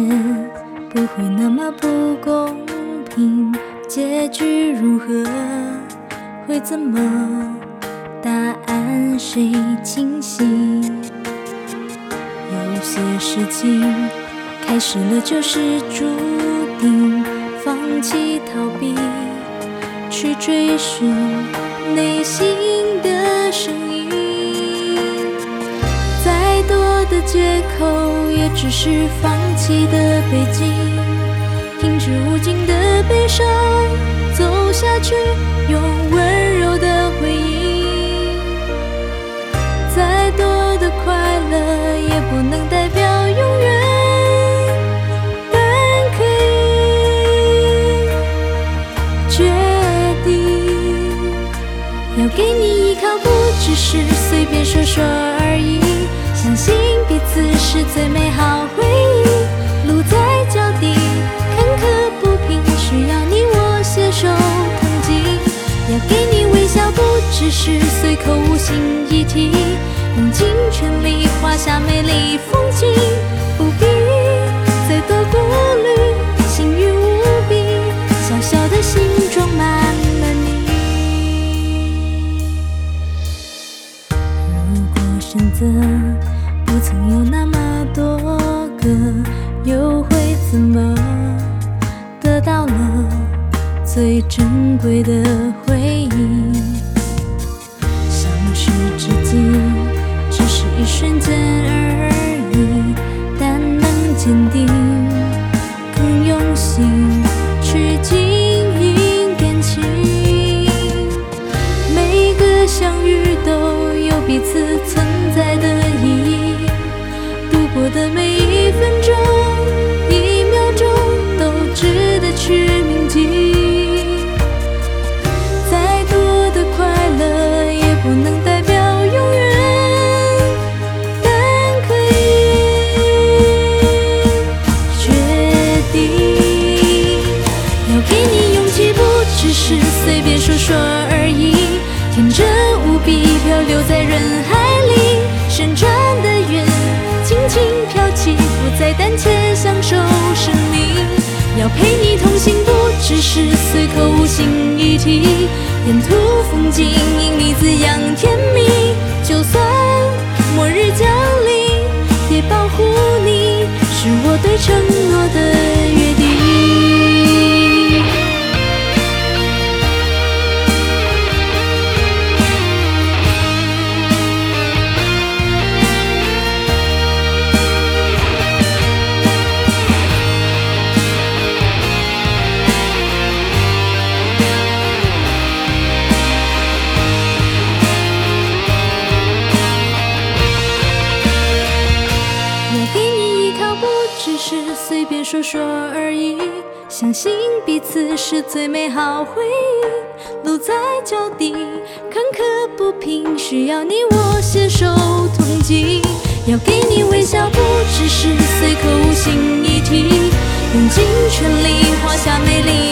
不会那么不公平，结局如何会怎么？答案谁清晰？有些事情开始了就是注定，放弃逃避，去追寻内心的声音。借口，也只是放弃的背景。停止无尽的悲伤，走下去，用温柔的回应。再多的快乐，也不能代表永远。但可以决定，要给你依靠，不只是随便说说而已。全力画下美丽风景，不必再多顾虑，幸运无比，小小的心装满了你。如果选择不曾有那么多个，又会怎么得到了最珍贵的回忆？相识之际，只是一瞬间陪你同行，不只是随口无心一提，沿途风景因你滋养甜蜜。不只是随便说说而已。相信彼此是最美好回忆。路在脚底，坎坷不平，需要你我携手同进。要给你微笑，不只是随口无心一提，用尽全力画下美丽